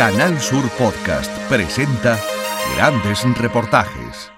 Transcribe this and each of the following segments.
Canal Sur Podcast presenta grandes reportajes.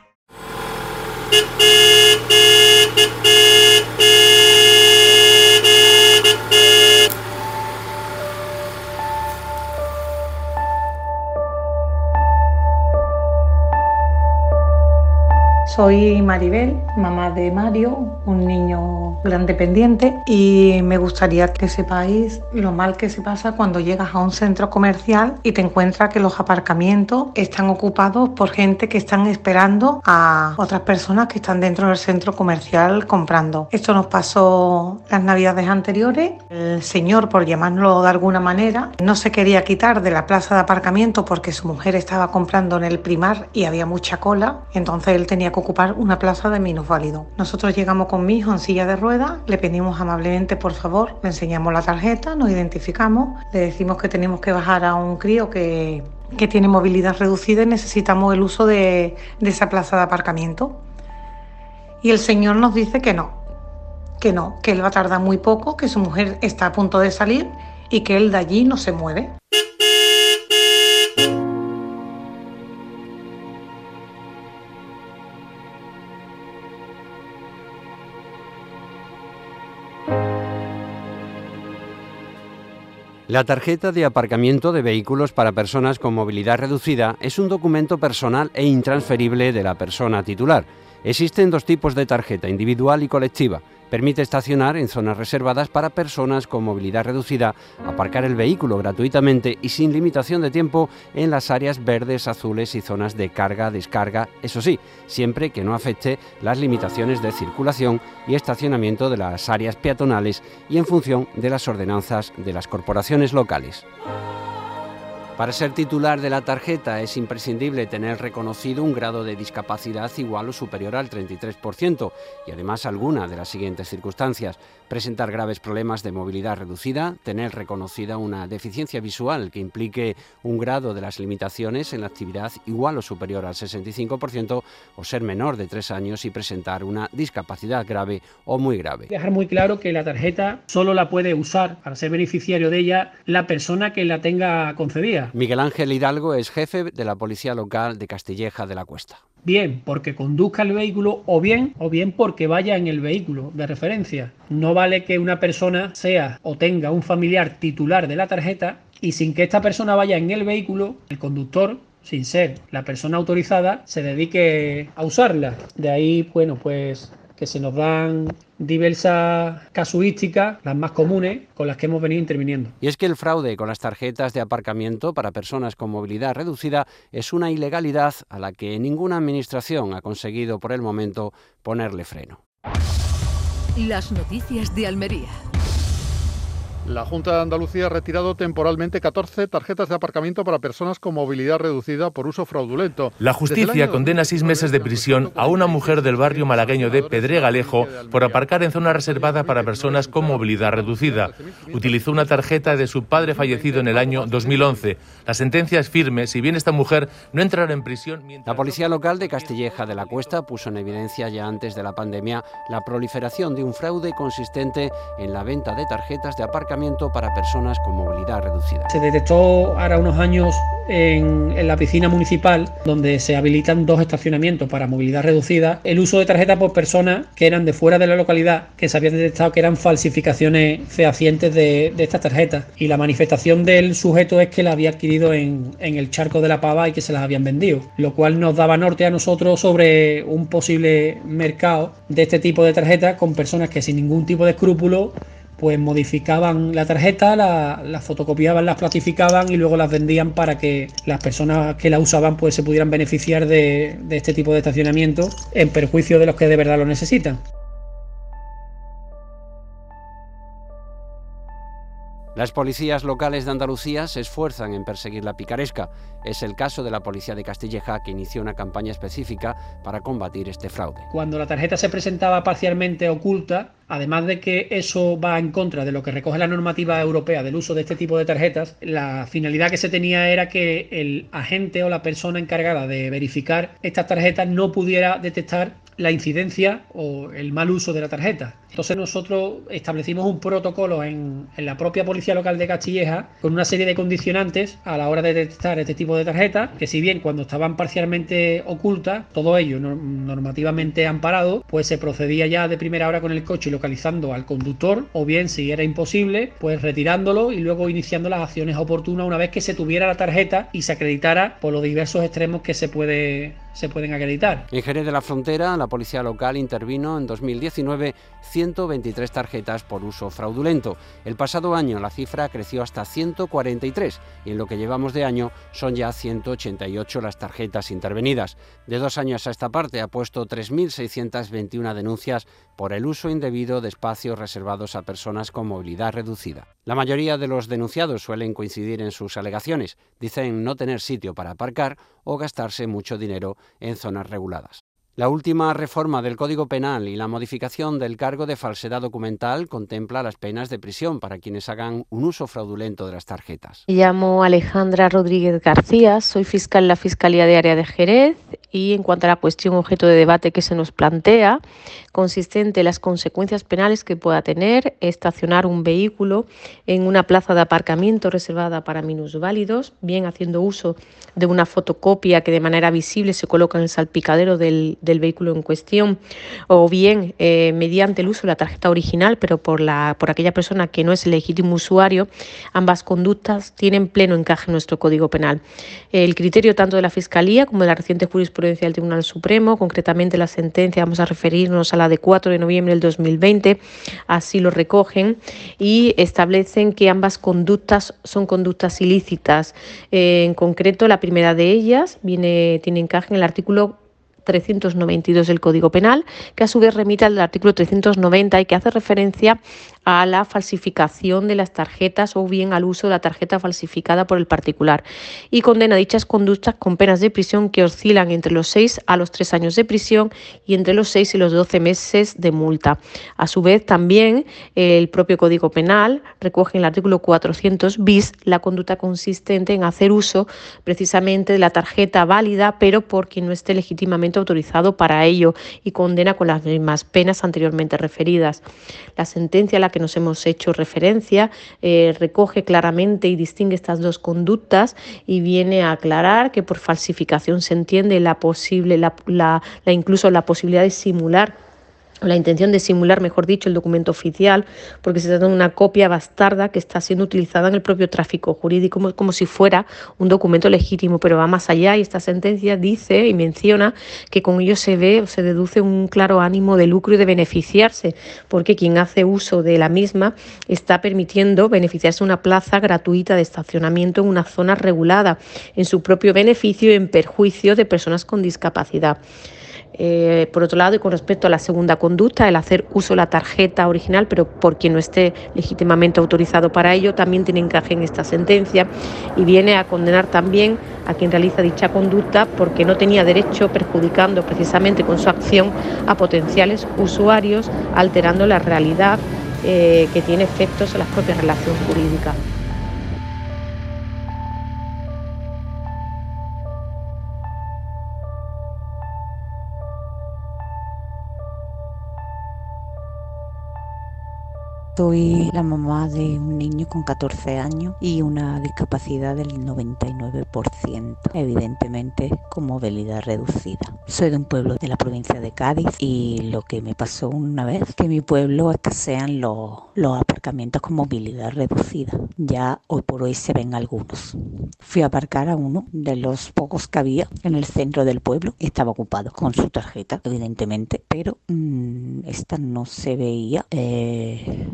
Soy Maribel, mamá de Mario, un niño gran dependiente y me gustaría que sepáis lo mal que se pasa cuando llegas a un centro comercial y te encuentras que los aparcamientos están ocupados por gente que están esperando a otras personas que están dentro del centro comercial comprando. Esto nos pasó las navidades anteriores. El señor, por llamarlo de alguna manera, no se quería quitar de la plaza de aparcamiento porque su mujer estaba comprando en el primar y había mucha cola. Entonces él tenía que ocupar una plaza de minusválido. Nosotros llegamos con mi hijo en silla de ruedas, le pedimos amablemente por favor, le enseñamos la tarjeta, nos identificamos, le decimos que tenemos que bajar a un crío que, que tiene movilidad reducida y necesitamos el uso de, de esa plaza de aparcamiento. Y el señor nos dice que no, que no, que él va a tardar muy poco, que su mujer está a punto de salir y que él de allí no se mueve. La tarjeta de aparcamiento de vehículos para personas con movilidad reducida es un documento personal e intransferible de la persona titular. Existen dos tipos de tarjeta, individual y colectiva. Permite estacionar en zonas reservadas para personas con movilidad reducida, aparcar el vehículo gratuitamente y sin limitación de tiempo en las áreas verdes, azules y zonas de carga-descarga, eso sí, siempre que no afecte las limitaciones de circulación y estacionamiento de las áreas peatonales y en función de las ordenanzas de las corporaciones locales. Para ser titular de la tarjeta es imprescindible tener reconocido un grado de discapacidad igual o superior al 33% y además alguna de las siguientes circunstancias. Presentar graves problemas de movilidad reducida, tener reconocida una deficiencia visual que implique un grado de las limitaciones en la actividad igual o superior al 65% o ser menor de 3 años y presentar una discapacidad grave o muy grave. Dejar muy claro que la tarjeta solo la puede usar para ser beneficiario de ella la persona que la tenga concedida. Miguel Ángel Hidalgo es jefe de la Policía Local de Castilleja de la Cuesta. Bien porque conduzca el vehículo o bien o bien porque vaya en el vehículo de referencia. No vale que una persona sea o tenga un familiar titular de la tarjeta y sin que esta persona vaya en el vehículo, el conductor sin ser la persona autorizada, se dedique a usarla. De ahí, bueno, pues que se nos dan diversas casuísticas, las más comunes, con las que hemos venido interviniendo. Y es que el fraude con las tarjetas de aparcamiento para personas con movilidad reducida es una ilegalidad a la que ninguna administración ha conseguido por el momento ponerle freno. Las noticias de Almería. La Junta de Andalucía ha retirado temporalmente 14 tarjetas de aparcamiento para personas con movilidad reducida por uso fraudulento. La justicia condena seis meses de prisión a una mujer del barrio malagueño de Pedregalejo por aparcar en zona reservada para personas con movilidad reducida. Utilizó una tarjeta de su padre fallecido en el año 2011. La sentencia es firme, si bien esta mujer no entrará en prisión. La policía local de Castilleja de la Cuesta puso en evidencia ya antes de la pandemia la proliferación de un fraude consistente en la venta de tarjetas de aparcamiento para personas con movilidad reducida. Se detectó ahora unos años en, la piscina municipal, donde se habilitan dos estacionamientos para movilidad reducida, el uso de tarjetas por personas que eran de fuera de la localidad, que se habían detectado que eran falsificaciones fehacientes de, estas tarjetas. Y la manifestación del sujeto es que la había adquirido en el charco de la pava y que se las habían vendido, lo cual nos daba norte a nosotros sobre un posible mercado de este tipo de tarjetas con personas que sin ningún tipo de escrúpulo pues modificaban la tarjeta, la, la, fotocopiaban, las plastificaban y luego las vendían para que las personas que la usaban pues se pudieran beneficiar de, de este tipo de estacionamiento en perjuicio de los que de verdad lo necesitan. Las policías locales de Andalucía se esfuerzan en perseguir la picaresca. Es el caso de la policía de Castilleja que inició una campaña específica para combatir este fraude. Cuando la tarjeta se presentaba parcialmente oculta, además de que eso va en contra de lo que recoge la normativa europea del uso de este tipo de tarjetas, la finalidad que se tenía era que el agente o la persona encargada de verificar estas tarjetas no pudiera detectar la incidencia o el mal uso de la tarjeta. Entonces nosotros establecimos un protocolo en, la propia Policía Local de Castilleja con una serie de condicionantes a la hora de detectar este tipo de tarjetas, que si bien cuando estaban parcialmente ocultas, todo ello normativamente amparado, pues se procedía ya de primera hora con el coche localizando al conductor o bien si era imposible, pues retirándolo y luego iniciando las acciones oportunas una vez que se tuviera la tarjeta y se acreditara por los diversos extremos que se puede se pueden acreditar. En Jerez de la Frontera, la policía local intervino en 2019 123 tarjetas por uso fraudulento. El pasado año la cifra creció hasta 143 y en lo que llevamos de año son ya 188 las tarjetas intervenidas. De dos años a esta parte ha puesto 3.621 denuncias por el uso indebido de espacios reservados a personas con movilidad reducida. La mayoría de los denunciados suelen coincidir en sus alegaciones. Dicen no tener sitio para aparcar o gastarse mucho dinero en zonas reguladas. La última reforma del Código Penal y la modificación del cargo de falsedad documental contempla las penas de prisión para quienes hagan un uso fraudulento de las tarjetas. Me llamo Alejandra Rodríguez García, soy fiscal en la Fiscalía de Área de Jerez y en cuanto a la cuestión objeto de debate que se nos plantea, consistente en las consecuencias penales que pueda tener estacionar un vehículo en una plaza de aparcamiento reservada para minusválidos, bien haciendo uso de una fotocopia que de manera visible se coloca en el salpicadero del del vehículo en cuestión, o bien eh, mediante el uso de la tarjeta original, pero por, la, por aquella persona que no es el legítimo usuario, ambas conductas tienen pleno encaje en nuestro Código Penal. El criterio tanto de la Fiscalía como de la reciente jurisprudencia del Tribunal Supremo, concretamente la sentencia, vamos a referirnos a la de 4 de noviembre del 2020, así lo recogen y establecen que ambas conductas son conductas ilícitas. Eh, en concreto, la primera de ellas tiene encaje en el artículo 392 del Código Penal, que a su vez remite al artículo 390 y que hace referencia a la falsificación de las tarjetas o bien al uso de la tarjeta falsificada por el particular y condena dichas conductas con penas de prisión que oscilan entre los 6 a los 3 años de prisión y entre los 6 y los 12 meses de multa. A su vez, también el propio Código Penal recoge en el artículo 400 bis la conducta consistente en hacer uso precisamente de la tarjeta válida, pero por quien no esté legítimamente autorizado para ello y condena con las mismas penas anteriormente referidas. La sentencia la que nos hemos hecho referencia eh, recoge claramente y distingue estas dos conductas y viene a aclarar que por falsificación se entiende la posible, la, la incluso la posibilidad de simular la intención de simular, mejor dicho, el documento oficial, porque se trata de una copia bastarda que está siendo utilizada en el propio tráfico jurídico como, si fuera un documento legítimo, pero va más allá y esta sentencia dice y menciona que con ello se ve o se deduce un claro ánimo de lucro y de beneficiarse, porque quien hace uso de la misma está permitiendo beneficiarse una plaza gratuita de estacionamiento en una zona regulada, en su propio beneficio y en perjuicio de personas con discapacidad. Eh, por otro lado, y con respecto a la segunda conducta, el hacer uso de la tarjeta original, pero por quien no esté legítimamente autorizado para ello, también tiene encaje en esta sentencia y viene a condenar también a quien realiza dicha conducta porque no tenía derecho, perjudicando precisamente con su acción a potenciales usuarios, alterando la realidad eh, que tiene efectos en las propias relaciones jurídicas. Soy la mamá de un niño con 14 años y una discapacidad del 99%, evidentemente con movilidad reducida. Soy de un pueblo de la provincia de Cádiz y lo que me pasó una vez que mi pueblo escasean los, los aparcamientos con movilidad reducida. Ya hoy por hoy se ven algunos. Fui a aparcar a uno de los pocos que había en el centro del pueblo. Estaba ocupado con su tarjeta, evidentemente, pero mm, esta no se veía. Eh,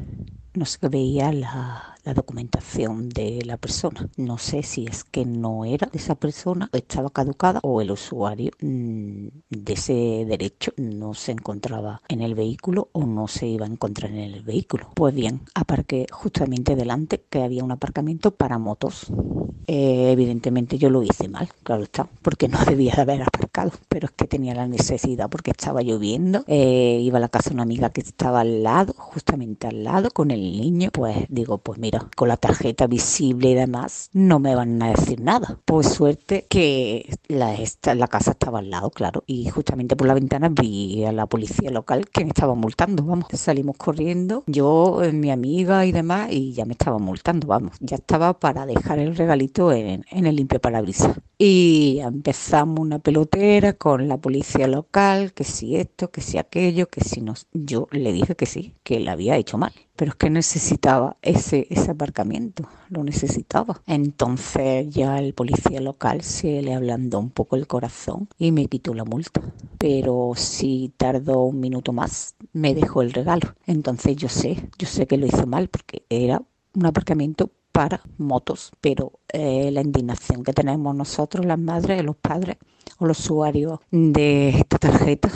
Nå skal vi gjelde her. La, documentación de la persona. No sé si es que no era de esa persona, estaba caducada o el usuario mm, de ese derecho no se encontraba en el vehículo o no se iba a encontrar en el vehículo. Pues bien, aparqué justamente delante que había un aparcamiento para motos. Eh, evidentemente yo lo hice mal, claro está, porque no debía de haber aparcado pero es que tenía la necesidad porque estaba lloviendo, eh, iba a la casa de una amiga que estaba al lado, justamente al lado, con el niño, pues digo, pues mira, con la tarjeta visible y demás, no me van a decir nada. Pues suerte que la, esta, la casa estaba al lado, claro, y justamente por la ventana vi a la policía local que me estaba multando, vamos, salimos corriendo, yo, eh, mi amiga y demás, y ya me estaba multando, vamos, ya estaba para dejar el regalito en, el limpio parabrisas. Y empezamos una pelotera con la policía local, que si esto, que si aquello, que si no. Yo le dije que sí, que le había hecho mal, pero es que necesitaba ese, ese aparcamiento, lo necesitaba. Entonces ya el policía local se le ablandó un poco el corazón y me quitó la multa. Pero si tardó un minuto más, me dejó el regalo. Entonces yo sé, yo sé que lo hizo mal porque era un aparcamiento para motos, pero eh, la indignación que tenemos nosotros, las madres, los padres o los usuarios de esta tarjeta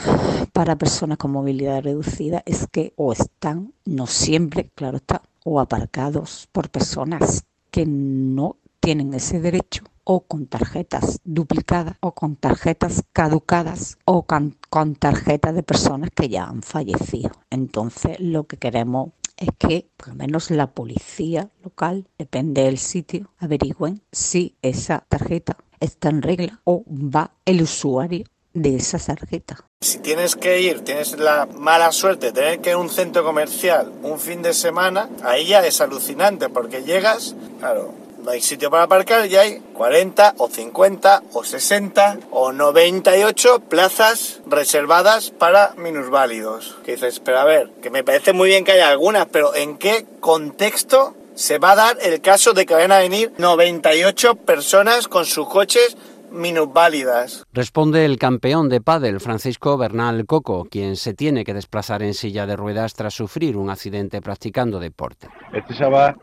para personas con movilidad reducida es que o están, no siempre, claro está, o aparcados por personas que no tienen ese derecho o con tarjetas duplicadas o con tarjetas caducadas o con, con tarjetas de personas que ya han fallecido. Entonces lo que queremos es que por lo menos la policía local, depende del sitio, averigüen si esa tarjeta está en regla o va el usuario de esa tarjeta. Si tienes que ir, tienes la mala suerte de tener que ir a un centro comercial un fin de semana, ahí ya es alucinante porque llegas, claro, no hay sitio para aparcar y hay 40 o 50 o 60 o 98 plazas reservadas para minusválidos. Que dices, pero a ver, que me parece muy bien que haya algunas, pero ¿en qué contexto se va a dar el caso de que vayan a venir 98 personas con sus coches minusválidas. Responde el campeón de pádel Francisco Bernal Coco, quien se tiene que desplazar en silla de ruedas tras sufrir un accidente practicando deporte. Este chaval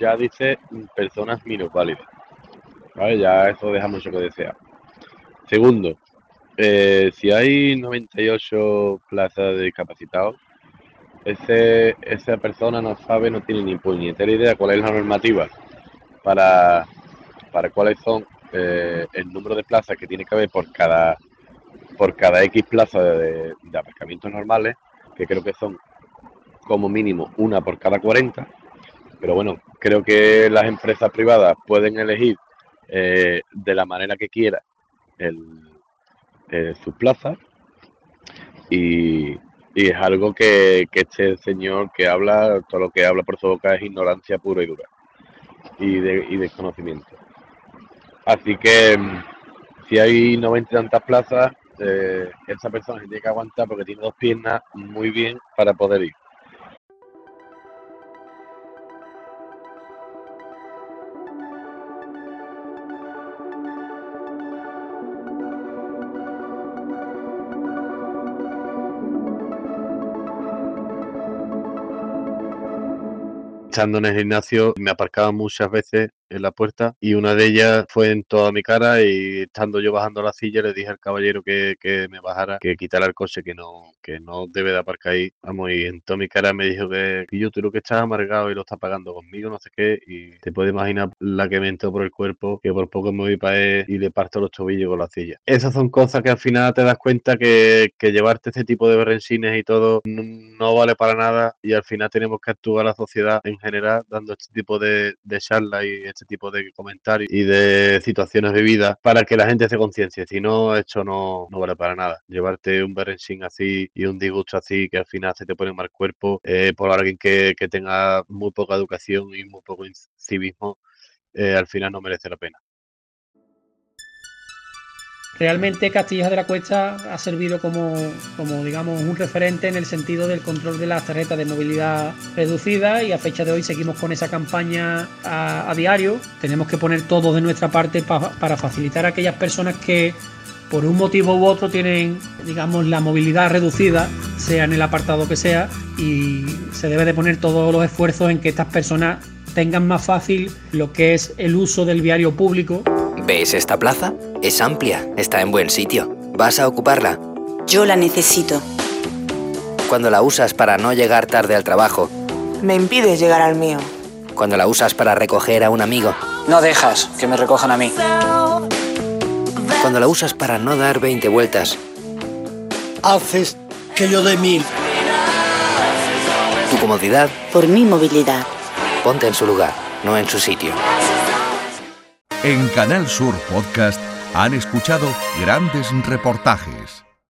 ya dice personas minusválidas. ¿Vale? Ya eso deja mucho que desear. Segundo, eh, si hay 98 plazas de discapacitados, ese, esa persona no sabe, no tiene ni puñetera idea cuál es la normativa para, para cuáles son eh, el número de plazas que tiene que haber por cada por cada X plaza de, de aparcamientos normales, que creo que son como mínimo una por cada 40. Pero bueno, creo que las empresas privadas pueden elegir eh, de la manera que quiera el, eh, sus plazas y, es algo que, este señor que habla, todo lo que habla por su boca es ignorancia pura y dura y, de, y desconocimiento. Así que mm, si hay 90 y tantas plazas, eh, esa persona se tiene que aguantar porque tiene dos piernas muy bien para poder ir. Estando en el gimnasio me aparcaba muchas veces en la puerta y una de ellas fue en toda mi cara y estando yo bajando la silla le dije al caballero que, que me bajara, que quitara el coche, que no, que no debe de aparcar ahí. Vamos, y en toda mi cara me dijo que, yo tú lo que estás amargado y lo estás pagando conmigo, no sé qué, y te puedes imaginar la que me entró por el cuerpo, que por poco me voy para él y le parto los tobillos con la silla. Esas son cosas que al final te das cuenta que, que llevarte este tipo de berrensines y todo no, no, vale para nada y al final tenemos que actuar la sociedad en general dando este tipo de, de charlas y este tipo de comentarios y de situaciones vividas para que la gente se conciencia. Si no, esto no, no vale para nada. Llevarte un berrenchín así y un disgusto así que al final se te pone mal cuerpo eh, por alguien que, que, tenga muy poca educación y muy poco civismo, eh, al final no merece la pena. Realmente Castilla de la Cuesta ha servido como, como, digamos, un referente en el sentido del control de las tarjetas de movilidad reducida y a fecha de hoy seguimos con esa campaña a, diario. Tenemos que poner todo de nuestra parte pa, para facilitar a aquellas personas que por un motivo u otro tienen, digamos, la movilidad reducida, sea en el apartado que sea, y se debe de poner todos los esfuerzos en que estas personas tengan más fácil lo que es el uso del viario público. ¿Ves esta plaza? Es amplia, está en buen sitio. ¿Vas a ocuparla? Yo la necesito. Cuando la usas para no llegar tarde al trabajo. Me impides llegar al mío. Cuando la usas para recoger a un amigo. No dejas que me recojan a mí. Cuando la usas para no dar 20 vueltas, haces que yo dé mil. tu comodidad, Por mi movilidad. ponte en su lugar, no en su sitio. En Canal Sur Podcast han escuchado grandes reportajes.